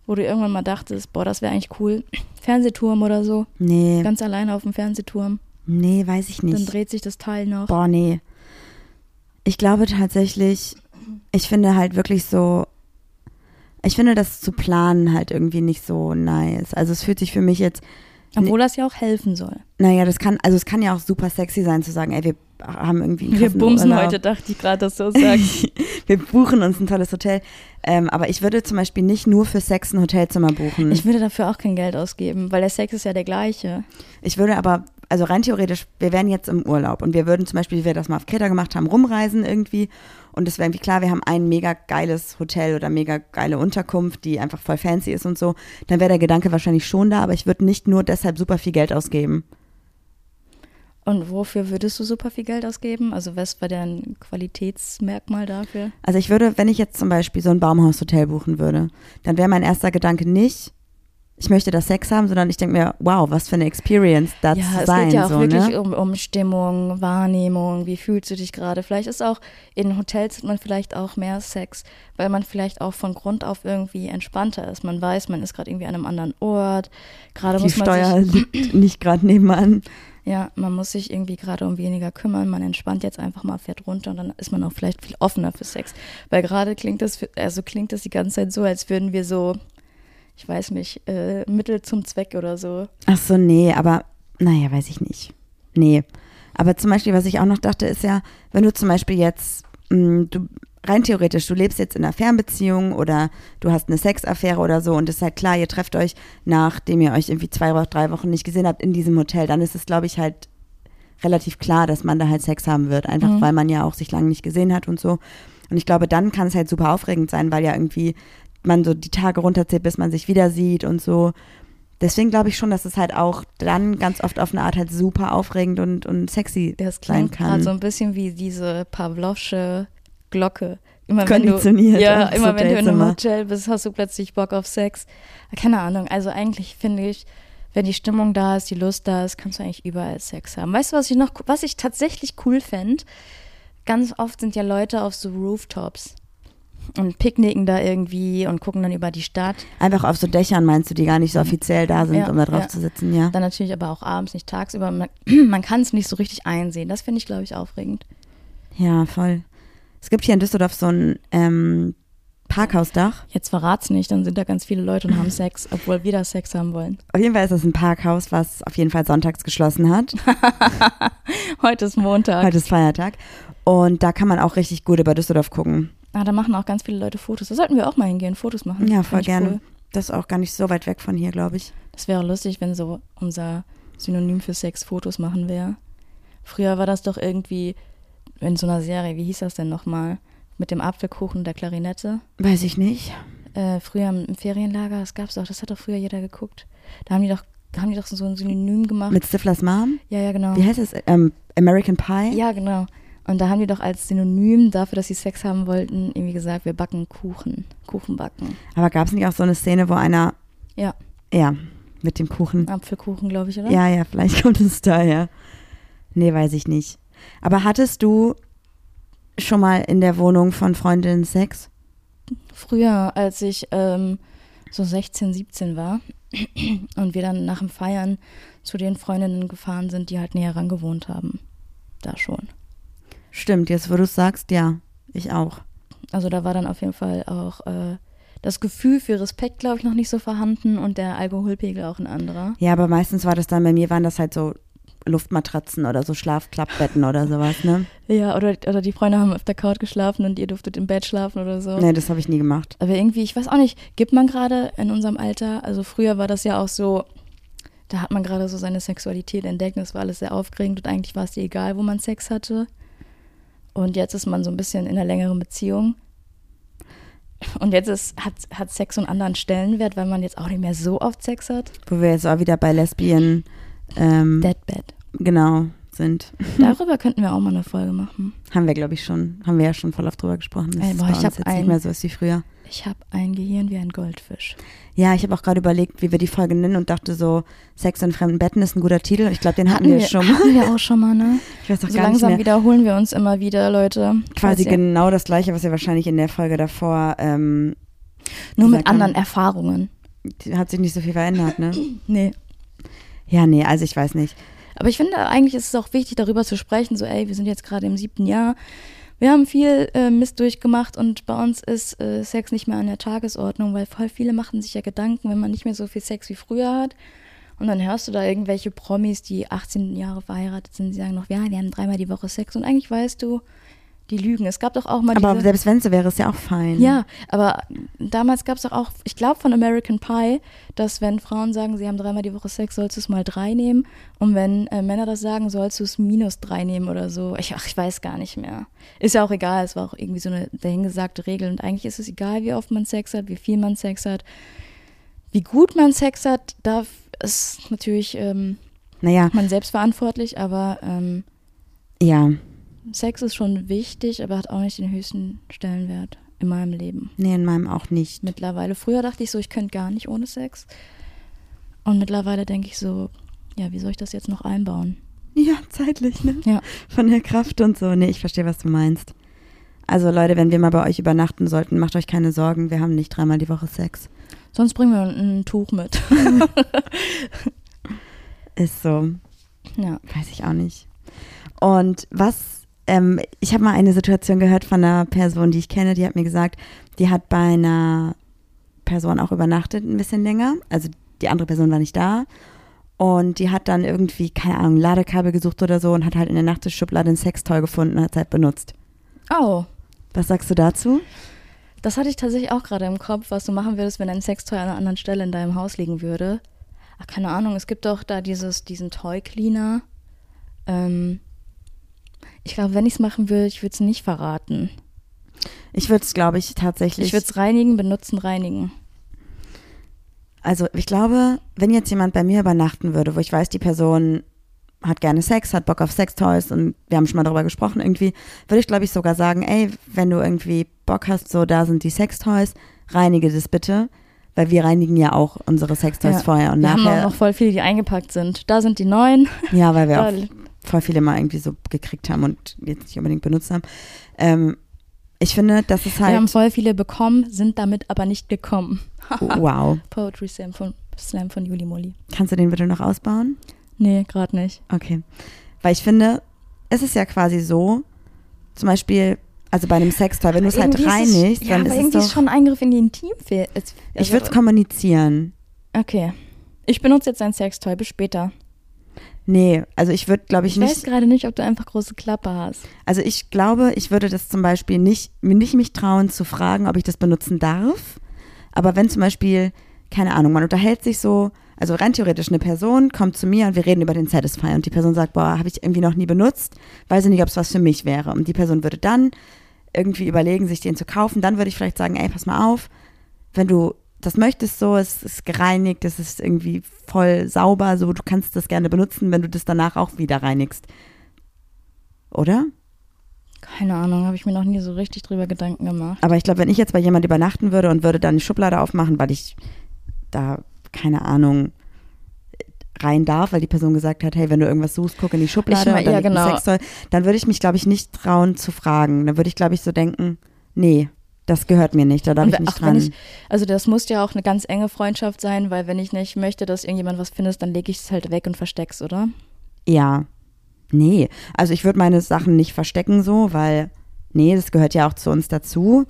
wo du irgendwann mal dachtest, boah, das wäre eigentlich cool, Fernsehturm oder so, nee, ganz alleine auf dem Fernsehturm, nee, weiß ich dann nicht. dreht sich das Teil noch. Boah, nee. Ich glaube tatsächlich, ich finde halt wirklich so, ich finde das zu planen halt irgendwie nicht so nice. Also es fühlt sich für mich jetzt, Obwohl das ja auch helfen soll. naja, das kann, also es kann ja auch super sexy sein zu sagen, ey, wir haben irgendwie Wir bumsen Urlaub. heute, dachte ich gerade, dass du das sagst. [LAUGHS] wir buchen uns ein tolles Hotel. Ähm, aber ich würde zum Beispiel nicht nur für Sex ein Hotelzimmer buchen. Ich würde dafür auch kein Geld ausgeben, weil der Sex ist ja der gleiche. Ich würde aber, also rein theoretisch, wir wären jetzt im Urlaub und wir würden zum Beispiel, wie wir das mal auf Kreta gemacht haben, rumreisen irgendwie. Und es wäre irgendwie klar, wir haben ein mega geiles Hotel oder mega geile Unterkunft, die einfach voll fancy ist und so. Dann wäre der Gedanke wahrscheinlich schon da, aber ich würde nicht nur deshalb super viel Geld ausgeben. Und wofür würdest du super viel Geld ausgeben? Also was war dein Qualitätsmerkmal dafür? Also ich würde, wenn ich jetzt zum Beispiel so ein Baumhaushotel buchen würde, dann wäre mein erster Gedanke nicht, ich möchte da Sex haben, sondern ich denke mir, wow, was für eine Experience das ja, es sein geht ja auch so, wirklich ne? um, um Stimmung, Wahrnehmung, wie fühlst du dich gerade? Vielleicht ist auch, in Hotels hat man vielleicht auch mehr Sex, weil man vielleicht auch von Grund auf irgendwie entspannter ist. Man weiß, man ist gerade irgendwie an einem anderen Ort. Gerade Die muss man Steuer sich, liegt [CLEARS THROAT] nicht gerade nebenan. ja, man muss sich irgendwie gerade um weniger kümmern. Man entspannt jetzt einfach mal, fährt runter und dann ist man auch vielleicht viel offener für Sex. Weil gerade klingt das, für, also klingt das die ganze Zeit so, als würden wir so, ich weiß nicht, äh, Mittel zum Zweck oder so. Ach so, nee, aber naja, weiß ich nicht. Nee. Aber zum Beispiel, was ich auch noch dachte, ist ja, wenn du zum Beispiel jetzt, mh, du rein theoretisch, du lebst jetzt in einer Fernbeziehung oder du hast eine Sexaffäre oder so und es ist halt klar, ihr trefft euch, nachdem ihr euch irgendwie zwei oder drei Wochen nicht gesehen habt in diesem Hotel, dann ist es, glaube ich, halt relativ klar, dass man da halt Sex haben wird, einfach Mhm. weil man ja auch sich lange nicht gesehen hat und so. Und ich glaube, dann kann es halt super aufregend sein, weil ja irgendwie man so die Tage runterzählt, bis man sich wieder sieht und so. Deswegen glaube ich schon, dass es halt auch dann ganz oft auf eine Art halt super aufregend und, und sexy Das sein kann. so ein bisschen wie diese Pavlovsche Glocke. Immer wenn du, Konditioniert ja, immer wenn du in einem. Hotel bist, hast du plötzlich Bock auf Sex. Keine Ahnung. Also eigentlich finde ich, wenn die Stimmung da ist, die Lust da ist, kannst du eigentlich überall Sex haben. Weißt du, was ich noch, was ich tatsächlich cool fände? Ganz oft sind ja Leute auf so Rooftops und picknicken da irgendwie und gucken dann über die Stadt. Einfach auf so Dächern meinst du, die gar nicht so offiziell da sind, Ja, um da drauf ja. zu sitzen, ja? Dann natürlich aber auch abends, nicht tagsüber. Man, [CLEARS THROAT] man kann es nicht so richtig einsehen. Das finde ich, glaube ich, aufregend. Ja, voll. Es gibt hier in Düsseldorf so ein ähm, Parkhausdach. Jetzt verrat's nicht, dann sind da ganz viele Leute und haben [LAUGHS] Sex, obwohl wir da Sex haben wollen. Auf jeden Fall ist das ein Parkhaus, was auf jeden Fall sonntags geschlossen hat. [LAUGHS] Heute ist Montag. Heute ist Feiertag. Und da kann man auch richtig gut über Düsseldorf gucken. Ah, da machen auch ganz viele Leute Fotos. Da sollten wir auch mal hingehen, Fotos machen. Ja, voll gerne. Cool. Das ist auch gar nicht so weit weg von hier, glaube ich. Das wäre lustig, wenn so unser Synonym für Sex Fotos machen wäre. Früher war das doch irgendwie in so einer Serie, wie hieß das denn nochmal? Mit dem Apfelkuchen und der Klarinette. Weiß ich nicht. Äh, früher im Ferienlager, das gab's doch, das hat doch früher jeder geguckt. Da haben die doch, haben die doch so ein Synonym gemacht. Mit Stiflers Mom? ja, ja, genau. Wie heißt es? Ähm, American Pie? Ja, genau. Und da haben die doch als Synonym dafür, dass sie Sex haben wollten, irgendwie gesagt, wir backen Kuchen. Kuchen backen. Aber gab es nicht auch so eine Szene, wo einer, Ja, ja, mit dem Kuchen. Apfelkuchen, glaube ich, oder? Ja, ja, vielleicht [LAUGHS] kommt es daher. Nee, weiß ich nicht. Aber hattest du schon mal in der Wohnung von Freundinnen Sex? Früher, als ich ähm, so 16, 17 war [CLEARS THROAT] und wir dann nach dem Feiern zu den Freundinnen gefahren sind, die halt näher ran gewohnt haben. Da schon. Stimmt, jetzt wo du es sagst, ja, ich auch. Also da war dann auf jeden Fall auch äh, das Gefühl für Respekt, glaube ich, noch nicht so vorhanden und der Alkoholpegel auch ein anderer. Ja, aber meistens war das dann, bei mir waren das halt so Luftmatratzen oder so Schlafklappbetten oder sowas, ne? Ja, oder, oder die Freunde haben auf der Couch geschlafen und ihr durftet im Bett schlafen oder so. Nee, das habe ich nie gemacht. Aber irgendwie, ich weiß auch nicht, gibt man gerade in unserem Alter, also früher war das ja auch so, da hat man gerade so seine Sexualität entdeckt und es war alles sehr aufregend und eigentlich war es dir egal, wo man Sex hatte. Und jetzt ist man so ein bisschen in einer längeren Beziehung. Und jetzt ist, hat, hat Sex so einen anderen Stellenwert, weil man jetzt auch nicht mehr so oft Sex hat. Wo wir jetzt auch wieder bei Lesbien, ähm, Deadbed. genau, sind. [LAUGHS] Darüber könnten wir auch mal eine Folge machen. Haben wir, glaube ich, schon, haben wir ja schon voll oft drüber gesprochen. dass Ey, es boah, bei ich uns jetzt ein- nicht mehr so ist wie früher. Ich habe ein Gehirn wie ein Goldfisch. Ja, ich habe auch gerade überlegt, wie wir die Folge nennen und dachte so, Sex in fremden Betten ist ein guter Titel. Ich glaube, den hatten, wir, schon mal. Hatten wir auch schon mal, ne? Ich weiß auch So gar nicht langsam mehr. wiederholen wir uns immer wieder, Leute. Quasi genau das gleiche, was wir wahrscheinlich in der Folge davor, ähm, Nur mit haben. anderen Erfahrungen. hat sich nicht so viel verändert, ne? [CLEARS THROAT] Nee. Ja, nee, also ich weiß nicht. Aber ich finde, eigentlich ist es auch wichtig, darüber zu sprechen. So, ey, wir sind jetzt gerade im siebten Jahr. Wir haben viel äh, Mist durchgemacht und bei uns ist äh, Sex nicht mehr an der Tagesordnung, weil voll viele machen sich ja Gedanken, wenn man nicht mehr so viel Sex wie früher hat. Und dann hörst du da irgendwelche Promis, die 18 Jahre verheiratet sind, die sagen noch, ja, wir haben dreimal die Woche Sex. Und eigentlich weißt du, die lügen. Es gab doch auch mal Aber diese... selbst wenn so wäre, ist ja auch fein. Ja, aber damals gab es doch auch, ich glaube von American Pie, dass wenn Frauen sagen, sie haben dreimal die Woche Sex, sollst du es mal drei nehmen. Und wenn äh, Männer das sagen, sollst du es minus drei nehmen oder so. Ich, ach, ich weiß gar nicht mehr. Ist ja auch egal, es war auch irgendwie so eine dahingesagte Regel. Und eigentlich ist es egal, wie oft man Sex hat, wie viel man Sex hat. Wie gut man Sex hat, da ist natürlich ähm, Naja, man selbst verantwortlich, aber ähm, ja. Sex ist schon wichtig, aber hat auch nicht den höchsten Stellenwert in meinem Leben. Nee, in meinem auch nicht. mittlerweile. Früher dachte ich so, ich könnte gar nicht ohne Sex. Und mittlerweile denke ich so, ja, wie soll ich das jetzt noch einbauen? Ja, zeitlich, ne? Ja. Von der Kraft und so. Nee, ich verstehe, was du meinst. Also Leute, wenn wir mal bei euch übernachten sollten, macht euch keine Sorgen, wir haben nicht dreimal die Woche Sex. Sonst bringen wir ein Tuch mit. [LAUGHS] Ist so. ja. Weiß ich auch nicht. Und was, ähm, ich habe mal eine Situation gehört von einer Person, die ich kenne, die hat mir gesagt, die hat bei einer Person auch übernachtet, ein bisschen länger. Also die andere Person war nicht da. Und die hat dann irgendwie, keine Ahnung, Ladekabel gesucht oder so und hat halt in der Nachttischschublade ein Sextoy gefunden und hat es halt benutzt. Oh, Was sagst du dazu? das hatte ich tatsächlich auch gerade im Kopf, was du machen würdest, wenn ein Sextoy an einer anderen Stelle in deinem Haus liegen würde. Ach, keine Ahnung, es gibt doch da dieses, diesen Toy Cleaner. Ähm, ich glaube, wenn ich es machen würde, ich würde es nicht verraten. Ich würde es, glaube ich, tatsächlich. Ich würde es reinigen, benutzen, reinigen. Also ich glaube, wenn jetzt jemand bei mir übernachten würde, wo ich weiß, die Person hat gerne Sex, hat Bock auf Sextoys und wir haben schon mal darüber gesprochen irgendwie, würde ich glaube ich sogar sagen, ey, wenn du irgendwie Bock hast, so da sind die Sextoys, reinige das bitte, weil wir reinigen ja auch unsere Sextoys Ja. vorher und Wir haben auch nachher. noch voll viele, die eingepackt sind. Da sind die neuen. ja, weil wir [LAUGHS] auch voll viele mal irgendwie so gekriegt haben und jetzt nicht unbedingt benutzt haben. Ähm, ich finde, das ist Wir haben halt, voll viele bekommen, sind damit aber nicht gekommen. wow. [LAUGHS] Poetry Slam von, Slam von Juli Molly. Kannst du den bitte noch ausbauen? Nee, gerade nicht. Okay. Weil ich finde, es ist ja quasi so, zum Beispiel, also bei einem Sextoy, wenn du es halt reinigst, ja, dann ist es irgendwie doch, ist schon ein Eingriff in die Intimsphäre. Es- ich also- würde es kommunizieren. Okay. Ich benutze jetzt ein Sextoy, bis später. Nee, also ich würde, glaube ich, Ich weiß nicht, gerade nicht, ob du einfach große Klappe hast. also ich glaube, ich würde das zum Beispiel nicht, nicht mich trauen zu fragen, ob ich das benutzen darf. Aber wenn zum Beispiel, keine Ahnung, man unterhält sich so, also rein theoretisch eine Person kommt zu mir und wir reden über den Satisfier und die Person sagt, boah, habe ich irgendwie noch nie benutzt, weiß ich nicht, ob es was für mich wäre. Und die Person würde dann irgendwie überlegen, sich den zu kaufen. Dann würde ich vielleicht sagen, ey, pass mal auf, wenn du das möchtest so, es ist gereinigt, es ist irgendwie voll sauber, so, du kannst das gerne benutzen, wenn du das danach auch wieder reinigst. Oder? Keine Ahnung, habe ich mir noch nie so richtig drüber Gedanken gemacht. Aber ich glaube, wenn ich jetzt bei jemand übernachten würde und würde dann die Schublade aufmachen, weil ich da, keine Ahnung, rein darf, weil die Person gesagt hat, hey, wenn du irgendwas suchst, guck in die Schublade Ich mein, ja, genau. Sextoy, dann würde ich mich, glaube ich, nicht trauen zu fragen. Dann würde ich, glaube ich, so denken, nee, Das gehört mir nicht, da darf ich nicht ach, dran. ich, also das muss ja auch eine ganz enge Freundschaft sein, weil wenn ich nicht möchte, dass irgendjemand was findet, dann lege ich es halt weg und versteck's, oder? Ja. Nee, also ich würde meine Sachen nicht verstecken so, weil, nee, das gehört ja auch zu uns dazu.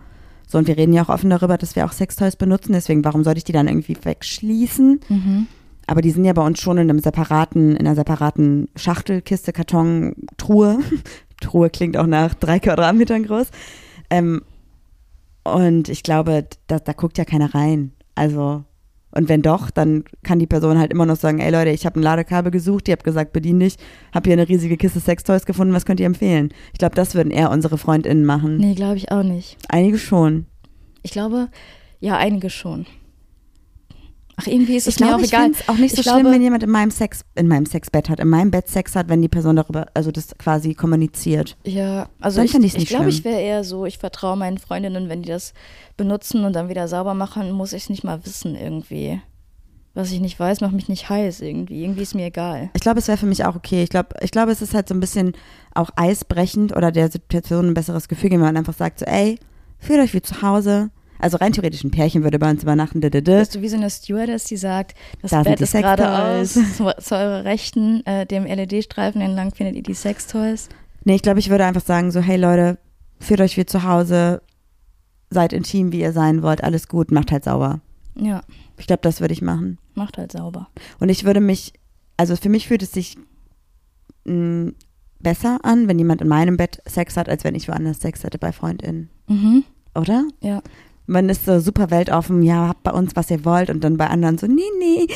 So, und wir reden ja auch offen darüber, dass wir auch Sextoys benutzen, deswegen warum sollte ich die dann irgendwie wegschließen? Aber die sind ja bei uns schon in einem separaten, in einer separaten Schachtel, Kiste, Karton, Truhe. [LAUGHS] Truhe klingt auch nach drei Quadratmetern groß. Ähm, und ich glaube, da, da guckt ja keiner rein. Also, und wenn doch, dann kann die Person halt immer noch sagen, ey Leute, ich habe ein Ladekabel gesucht, ihr habt gesagt, bedien dich, hab hier eine riesige Kiste Sextoys gefunden, was könnt ihr empfehlen? Ich glaube, das würden eher unsere FreundInnen machen. Nee, glaube ich auch nicht. Einige schon. Ich glaube, ja, einige schon. Ach, irgendwie ist es Ich mir glaube, auch ich egal. auch nicht so Ich schlimm, glaube- wenn jemand in meinem Sex, in meinem Sexbett hat, in meinem Bett Sex hat, wenn die Person darüber, also das quasi kommuniziert. Ja, also Dann ich, ich nicht glaube, ich wäre eher so, ich vertraue meinen Freundinnen, wenn die das benutzen und dann wieder sauber machen, muss ich es nicht mal wissen irgendwie. Was ich nicht weiß, macht mich nicht heiß irgendwie. Irgendwie ist mir egal. Ich glaube, es wäre für mich auch okay. Ich glaube, ich glaube, es ist halt so ein bisschen auch eisbrechend oder der Situation ein besseres Gefühl wenn man einfach sagt so, ey, fühlt euch wie zu Hause. Also rein theoretisch ein Pärchen würde bei uns übernachten. didede. Bist du wie so eine Stewardess, die sagt, das Da Bett ist geradeaus, zu, zu eurer Rechten, äh, dem LED-Streifen entlang findet ihr die Sextoys. Nee, ich glaube, ich würde einfach sagen so, hey Leute, fühlt euch wie zu Hause, seid intim, wie ihr sein wollt, alles gut, macht halt sauber. Ja, Ich glaube, das würde ich machen. macht halt sauber. Und ich würde mich, also für mich fühlt es sich mh, besser an, wenn jemand in meinem Bett Sex hat, als wenn ich woanders Sex hätte bei FreundInnen. Mhm. Oder? Ja. Man ist so super weltoffen, ja, habt bei uns, was ihr wollt. Und dann bei anderen so, nee, nee,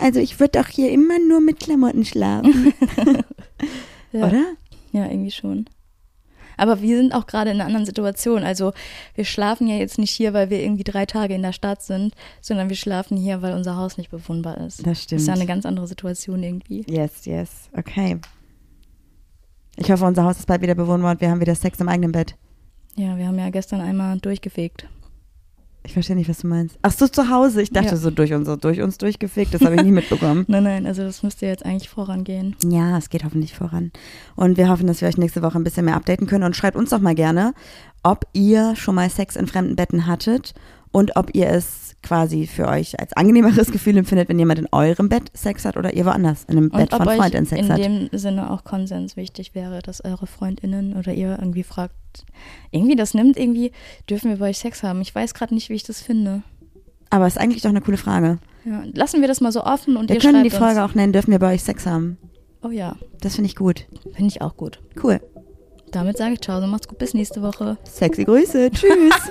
also ich würde auch hier immer nur mit Klamotten schlafen. ja. [LAUGHS] [LAUGHS] Oder? Ja, irgendwie schon. Aber wir sind auch gerade in einer anderen Situation. Also wir schlafen ja jetzt nicht hier, weil wir irgendwie drei Tage in der Stadt sind, sondern wir schlafen hier, weil unser Haus nicht bewohnbar ist. Das stimmt. Ist ja eine ganz andere Situation irgendwie. Yes, yes. Okay. Ich hoffe, unser Haus ist bald wieder bewohnbar und wir haben wieder Sex im eigenen Bett. Ja, wir haben ja gestern einmal durchgefegt. Ich verstehe nicht, was du meinst. Ach so, zu Hause. Ich dachte Ja. so durch, unser, durch uns durchgefickt. Das habe ich nie mitbekommen. [LAUGHS] Nein, nein, also das müsste jetzt eigentlich vorangehen. Ja, es geht hoffentlich voran. Und wir hoffen, dass wir euch nächste Woche ein bisschen mehr updaten können. Und schreibt uns doch mal gerne, ob ihr schon mal Sex in fremden Betten hattet und ob ihr es quasi für euch als angenehmeres [LAUGHS] Gefühl empfindet, wenn jemand in eurem Bett Sex hat oder ihr woanders in einem Und Bett von euch Freundinnen Sex in hat. dem Sinne auch Konsens wichtig wäre, dass eure FreundInnen oder ihr irgendwie fragt, irgendwie das nimmt irgendwie, dürfen wir bei euch Sex haben? Ich weiß gerade nicht, wie ich das finde. Aber ist eigentlich doch eine coole Frage. Ja, lassen wir das mal so offen und Wir ihr können die Folge uns. auch nennen, dürfen wir bei euch Sex haben. Oh ja, Das finde ich gut. finde ich auch gut. Cool. Damit sage ich ciao, so macht's gut, bis nächste Woche. Sexy Grüße. Tschüss. [LAUGHS]